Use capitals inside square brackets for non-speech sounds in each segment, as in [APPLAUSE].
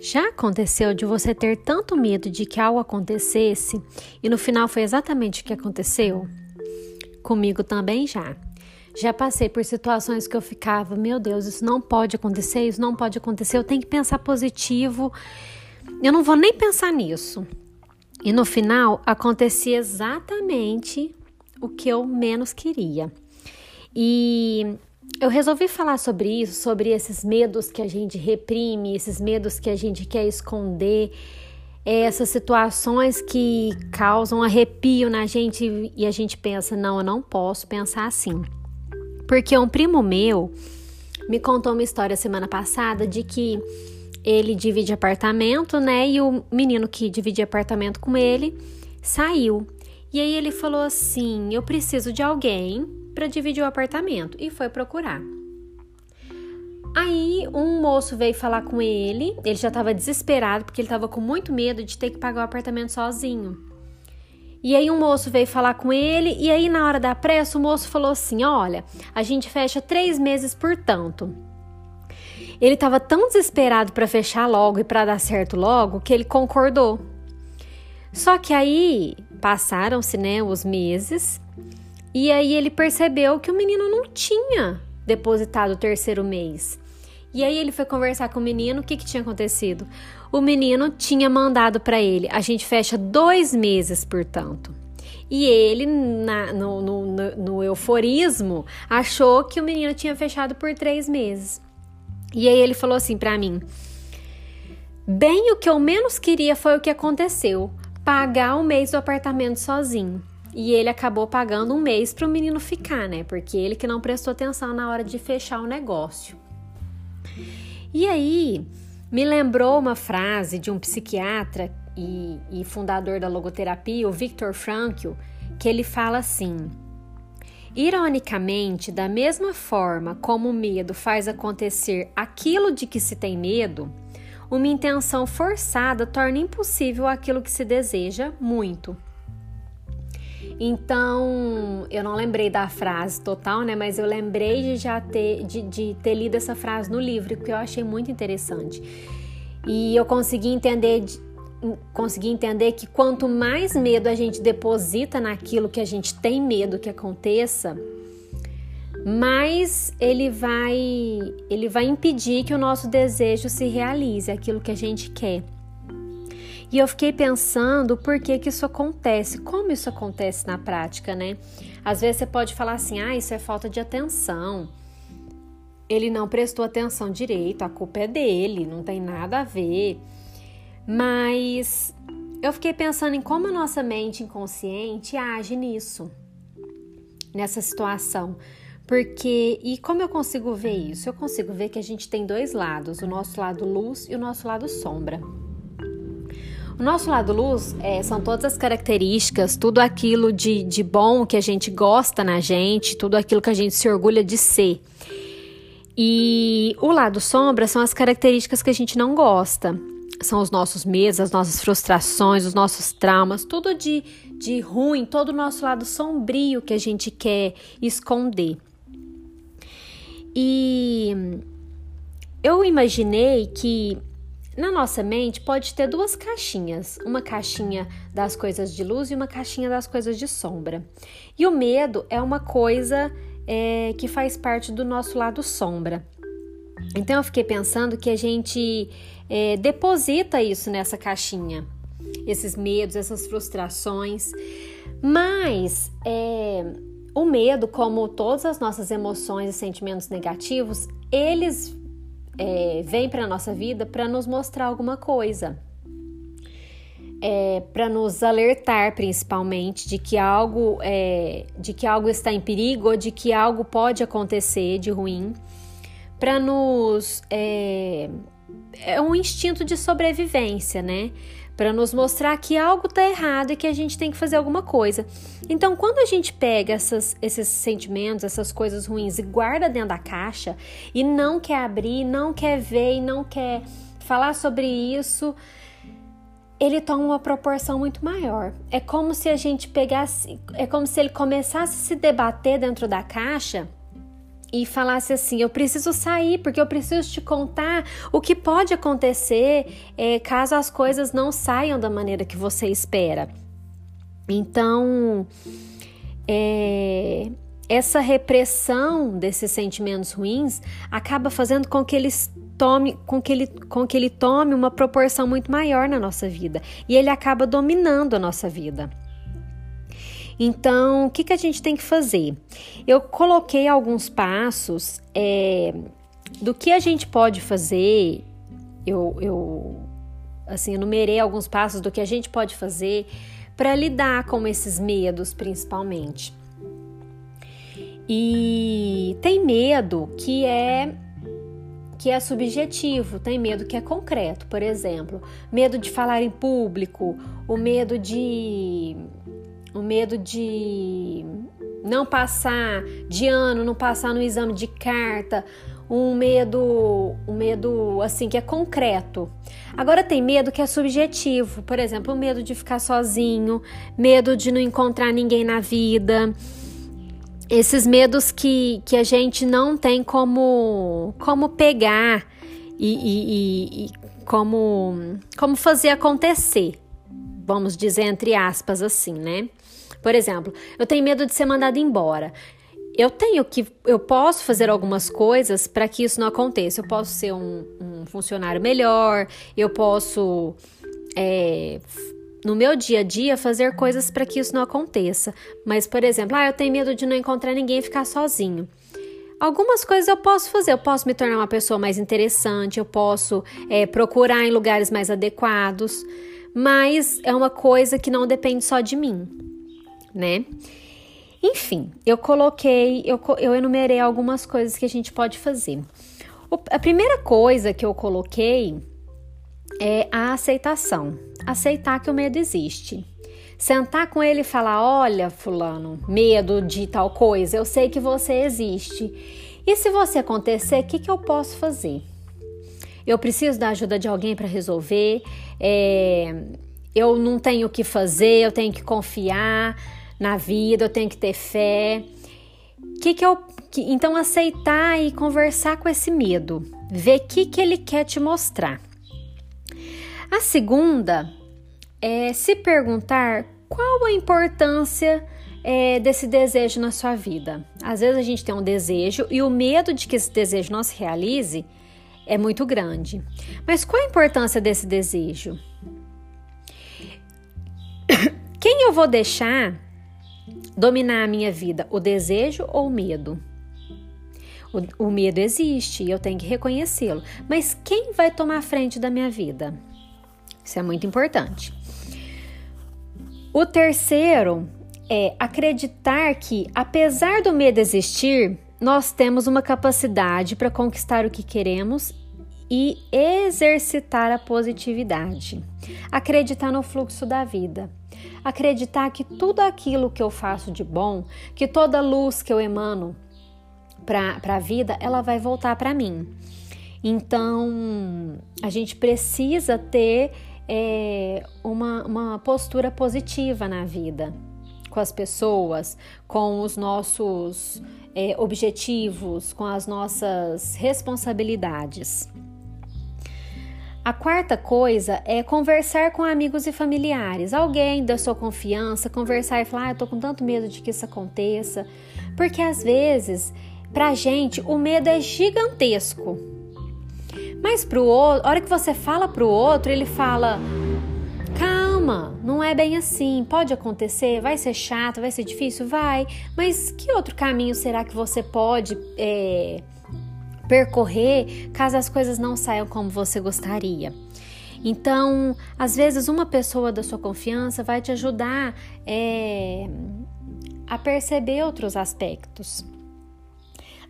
Já aconteceu de você ter tanto medo de que algo acontecesse e no final foi exatamente o que aconteceu? Comigo também já. Já passei por situações que eu ficava, meu Deus, isso não pode acontecer, isso não pode acontecer, eu tenho que pensar positivo. Eu não vou nem pensar nisso. E no final acontecia exatamente o que eu menos queria. E eu resolvi falar sobre isso, sobre esses medos que a gente reprime, esses medos que a gente quer esconder, essas situações que causam arrepio na gente e a gente pensa: não, eu não posso pensar assim. Porque um primo meu me contou uma história semana passada de que ele divide apartamento, né? E o menino que dividia apartamento com ele saiu. E aí ele falou assim: eu preciso de alguém para dividir o apartamento e foi procurar. Aí um moço veio falar com ele, ele já estava desesperado porque ele estava com muito medo de ter que pagar o apartamento sozinho. E aí um moço veio falar com ele e aí na hora da pressa o moço falou assim, olha, a gente fecha três meses por tanto. Ele estava tão desesperado para fechar logo e para dar certo logo que ele concordou. Só que aí passaram-se né, os meses e aí ele percebeu que o menino não tinha depositado o terceiro mês. E aí ele foi conversar com o menino, o que, que tinha acontecido? O menino tinha mandado para ele, a gente fecha dois meses, portanto. E ele, na, no, no, no, no euforismo, achou que o menino tinha fechado por três meses. E aí ele falou assim para mim: Bem, o que eu menos queria foi o que aconteceu: pagar o mês do apartamento sozinho. E ele acabou pagando um mês para o menino ficar, né? Porque ele que não prestou atenção na hora de fechar o negócio. E aí, me lembrou uma frase de um psiquiatra e, e fundador da logoterapia, o Viktor Frankl, que ele fala assim: Ironicamente, da mesma forma como o medo faz acontecer aquilo de que se tem medo, uma intenção forçada torna impossível aquilo que se deseja muito. Então, eu não lembrei da frase total, né? Mas eu lembrei de já ter, de, de ter lido essa frase no livro, que eu achei muito interessante. E eu consegui entender, consegui entender que quanto mais medo a gente deposita naquilo que a gente tem medo que aconteça, mais ele vai, ele vai impedir que o nosso desejo se realize, aquilo que a gente quer. E eu fiquei pensando por que, que isso acontece, como isso acontece na prática, né? Às vezes você pode falar assim, ah, isso é falta de atenção. Ele não prestou atenção direito, a culpa é dele, não tem nada a ver. Mas eu fiquei pensando em como a nossa mente inconsciente age nisso, nessa situação. Porque, e como eu consigo ver isso? Eu consigo ver que a gente tem dois lados, o nosso lado luz e o nosso lado sombra. O nosso lado luz é, são todas as características, tudo aquilo de, de bom que a gente gosta na gente, tudo aquilo que a gente se orgulha de ser. E o lado sombra são as características que a gente não gosta. São os nossos medos, as nossas frustrações, os nossos traumas, tudo de, de ruim, todo o nosso lado sombrio que a gente quer esconder. E eu imaginei que na nossa mente pode ter duas caixinhas, uma caixinha das coisas de luz e uma caixinha das coisas de sombra. E o medo é uma coisa é, que faz parte do nosso lado sombra. Então eu fiquei pensando que a gente é, deposita isso nessa caixinha, esses medos, essas frustrações, mas é, o medo, como todas as nossas emoções e sentimentos negativos, eles é, vem para nossa vida para nos mostrar alguma coisa. É, para nos alertar principalmente de que algo é, de que algo está em perigo ou de que algo pode acontecer de ruim para nos é, é um instinto de sobrevivência né para nos mostrar que algo está errado e que a gente tem que fazer alguma coisa. Então, quando a gente pega essas, esses sentimentos, essas coisas ruins e guarda dentro da caixa e não quer abrir, não quer ver e não quer falar sobre isso, ele toma uma proporção muito maior. É como se a gente pegasse, é como se ele começasse a se debater dentro da caixa e falasse assim: Eu preciso sair porque eu preciso te contar o que pode acontecer é, caso as coisas não saiam da maneira que você espera. Então, é, essa repressão desses sentimentos ruins acaba fazendo com que eles tome, com que ele, com que ele tome uma proporção muito maior na nossa vida e ele acaba dominando a nossa vida. Então, o que, que a gente tem que fazer? Eu coloquei alguns passos é, do que a gente pode fazer. Eu, eu assim, enumerei alguns passos do que a gente pode fazer para lidar com esses medos, principalmente. E tem medo que é que é subjetivo, tem medo que é concreto, por exemplo, medo de falar em público, o medo de o medo de não passar de ano, não passar no exame de carta, um medo, um medo assim que é concreto. Agora tem medo que é subjetivo, por exemplo, o medo de ficar sozinho, medo de não encontrar ninguém na vida. Esses medos que, que a gente não tem como, como pegar e, e, e como, como fazer acontecer, vamos dizer entre aspas assim, né? Por exemplo, eu tenho medo de ser mandado embora. Eu tenho que, eu posso fazer algumas coisas para que isso não aconteça. Eu posso ser um, um funcionário melhor, eu posso, é, no meu dia a dia, fazer coisas para que isso não aconteça. Mas, por exemplo, ah, eu tenho medo de não encontrar ninguém e ficar sozinho. Algumas coisas eu posso fazer, eu posso me tornar uma pessoa mais interessante, eu posso é, procurar em lugares mais adequados, mas é uma coisa que não depende só de mim né? Enfim, eu coloquei, eu, eu enumerei algumas coisas que a gente pode fazer. O, a primeira coisa que eu coloquei é a aceitação. Aceitar que o medo existe. Sentar com ele e falar: Olha, Fulano, medo de tal coisa, eu sei que você existe. E se você acontecer, o que, que eu posso fazer? Eu preciso da ajuda de alguém para resolver. É, eu não tenho o que fazer, eu tenho que confiar na vida, eu tenho que ter fé. Que que eu, que, então aceitar e conversar com esse medo, ver o que, que ele quer te mostrar. A segunda é se perguntar qual a importância é, desse desejo na sua vida. Às vezes a gente tem um desejo e o medo de que esse desejo não se realize é muito grande. Mas qual a importância desse desejo? [COUGHS] Quem eu vou deixar dominar a minha vida, o desejo ou o medo? O, o medo existe e eu tenho que reconhecê-lo, mas quem vai tomar a frente da minha vida? Isso é muito importante. O terceiro é acreditar que, apesar do medo existir, nós temos uma capacidade para conquistar o que queremos e exercitar a positividade. Acreditar no fluxo da vida acreditar que tudo aquilo que eu faço de bom, que toda luz que eu emano para a vida, ela vai voltar para mim. Então, a gente precisa ter é, uma, uma postura positiva na vida, com as pessoas, com os nossos é, objetivos, com as nossas responsabilidades. A quarta coisa é conversar com amigos e familiares, alguém da sua confiança, conversar e falar: ah, eu tô com tanto medo de que isso aconteça. Porque às vezes, pra gente, o medo é gigantesco. Mas pro outro, a hora que você fala pro outro, ele fala: calma, não é bem assim, pode acontecer, vai ser chato, vai ser difícil, vai, mas que outro caminho será que você pode. É, percorrer caso as coisas não saiam como você gostaria. Então, às vezes, uma pessoa da sua confiança vai te ajudar é, a perceber outros aspectos.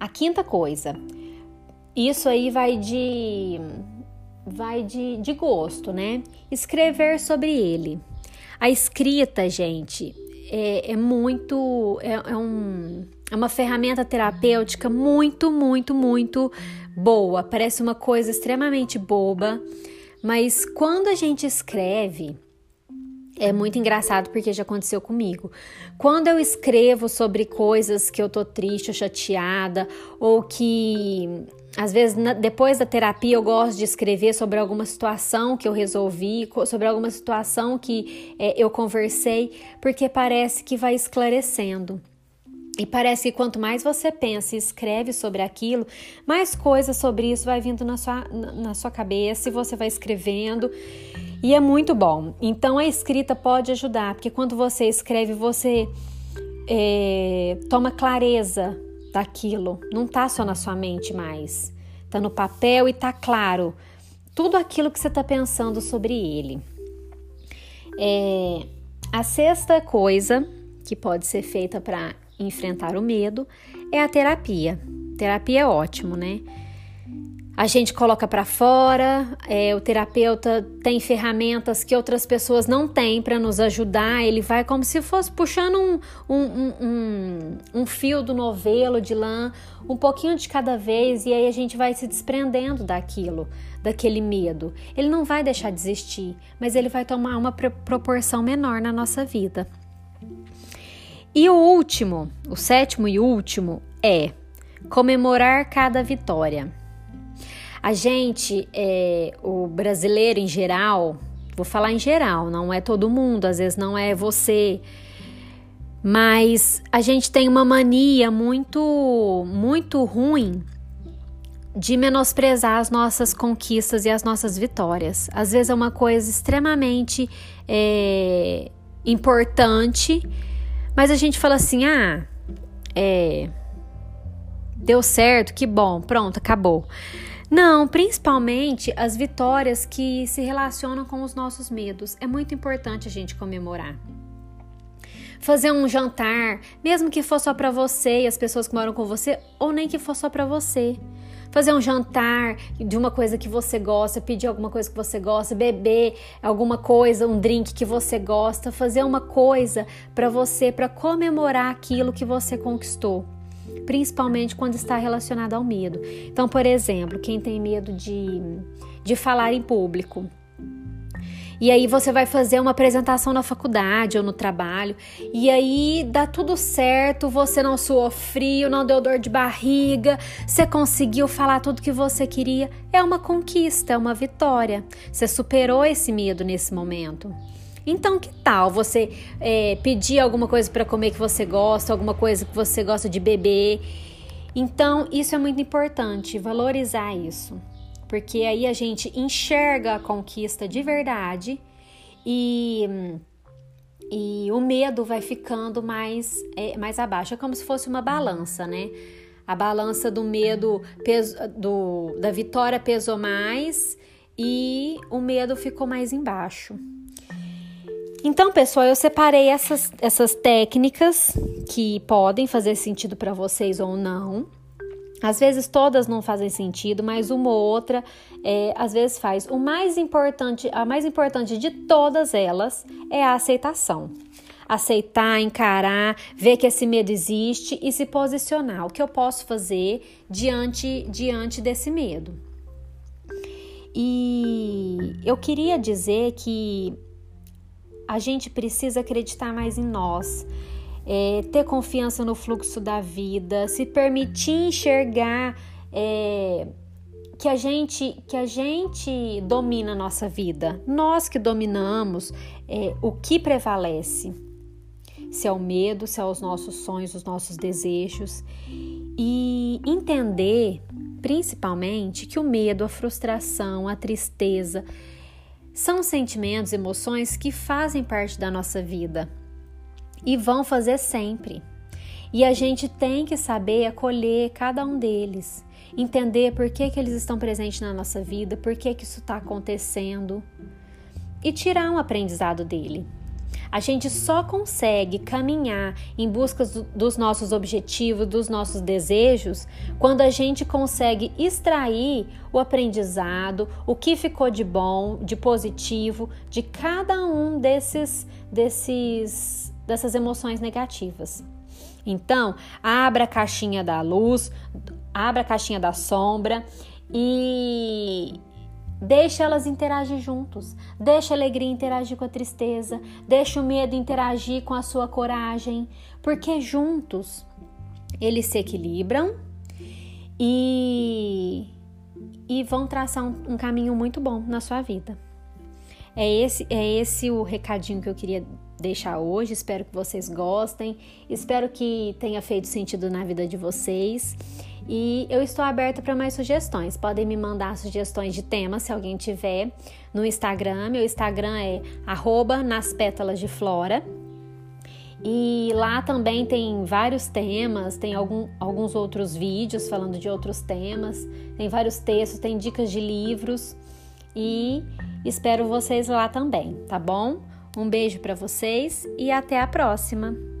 A quinta coisa, isso aí vai de vai de, de gosto, né? Escrever sobre ele. A escrita, gente, é, é muito. É, é, um, é uma ferramenta terapêutica muito, muito, muito boa. Parece uma coisa extremamente boba, mas quando a gente escreve, é muito engraçado porque já aconteceu comigo. Quando eu escrevo sobre coisas que eu tô triste ou chateada, ou que às vezes na, depois da terapia eu gosto de escrever sobre alguma situação que eu resolvi, sobre alguma situação que é, eu conversei, porque parece que vai esclarecendo. E parece que quanto mais você pensa e escreve sobre aquilo, mais coisas sobre isso vai vindo na sua, na sua cabeça e você vai escrevendo. E é muito bom. Então a escrita pode ajudar, porque quando você escreve, você é, toma clareza daquilo. Não tá só na sua mente mais. Tá no papel e tá claro tudo aquilo que você está pensando sobre ele. É, a sexta coisa que pode ser feita para enfrentar o medo é a terapia. Terapia é ótimo, né? A gente coloca para fora, é, o terapeuta tem ferramentas que outras pessoas não têm para nos ajudar. Ele vai como se fosse puxando um, um, um, um, fio do novelo de lã, um pouquinho de cada vez, e aí a gente vai se desprendendo daquilo, daquele medo. Ele não vai deixar de existir, mas ele vai tomar uma proporção menor na nossa vida. E o último, o sétimo e último é comemorar cada vitória. A gente, é, o brasileiro em geral, vou falar em geral, não é todo mundo, às vezes não é você, mas a gente tem uma mania muito, muito ruim de menosprezar as nossas conquistas e as nossas vitórias. Às vezes é uma coisa extremamente é, importante mas a gente fala assim: ah, é. Deu certo, que bom, pronto, acabou. Não, principalmente as vitórias que se relacionam com os nossos medos. É muito importante a gente comemorar. Fazer um jantar, mesmo que for só para você e as pessoas que moram com você, ou nem que for só para você fazer um jantar de uma coisa que você gosta, pedir alguma coisa que você gosta, beber alguma coisa, um drink que você gosta, fazer uma coisa para você, para comemorar aquilo que você conquistou principalmente quando está relacionado ao medo. Então, por exemplo, quem tem medo de, de falar em público, e aí você vai fazer uma apresentação na faculdade ou no trabalho, e aí dá tudo certo, você não suou frio, não deu dor de barriga, você conseguiu falar tudo que você queria. É uma conquista, é uma vitória. Você superou esse medo nesse momento. Então, que tal você é, pedir alguma coisa para comer que você gosta, alguma coisa que você gosta de beber? Então, isso é muito importante, valorizar isso porque aí a gente enxerga a conquista de verdade e, e o medo vai ficando mais, é, mais abaixo. É como se fosse uma balança, né? A balança do medo peso, do, da vitória pesou mais e o medo ficou mais embaixo. Então, pessoal, eu separei essas, essas técnicas que podem fazer sentido para vocês ou não. Às vezes todas não fazem sentido, mas uma ou outra é, às vezes faz. O mais importante, a mais importante de todas elas é a aceitação. Aceitar, encarar, ver que esse medo existe e se posicionar. O que eu posso fazer diante, diante desse medo? E eu queria dizer que a gente precisa acreditar mais em nós é, ter confiança no fluxo da vida, se permitir enxergar é, que a gente que a gente domina a nossa vida, nós que dominamos é, o que prevalece, se é o medo, se é os nossos sonhos, os nossos desejos. E entender principalmente que o medo, a frustração, a tristeza são sentimentos, emoções que fazem parte da nossa vida e vão fazer sempre. E a gente tem que saber acolher cada um deles, entender por que, que eles estão presentes na nossa vida, por que, que isso está acontecendo e tirar um aprendizado dele. A gente só consegue caminhar em busca dos nossos objetivos, dos nossos desejos, quando a gente consegue extrair o aprendizado, o que ficou de bom, de positivo, de cada um desses, desses dessas emoções negativas. Então, abra a caixinha da luz, abra a caixinha da sombra e Deixa elas interagir juntos. Deixa a alegria interagir com a tristeza. Deixa o medo interagir com a sua coragem. Porque juntos eles se equilibram e, e vão traçar um, um caminho muito bom na sua vida. É esse, é esse o recadinho que eu queria deixar hoje. Espero que vocês gostem. Espero que tenha feito sentido na vida de vocês. E eu estou aberta para mais sugestões. Podem me mandar sugestões de temas se alguém tiver no Instagram. Meu Instagram é nas pétalas de flora. E lá também tem vários temas, tem algum, alguns outros vídeos falando de outros temas, tem vários textos, tem dicas de livros e espero vocês lá também, tá bom? Um beijo para vocês e até a próxima!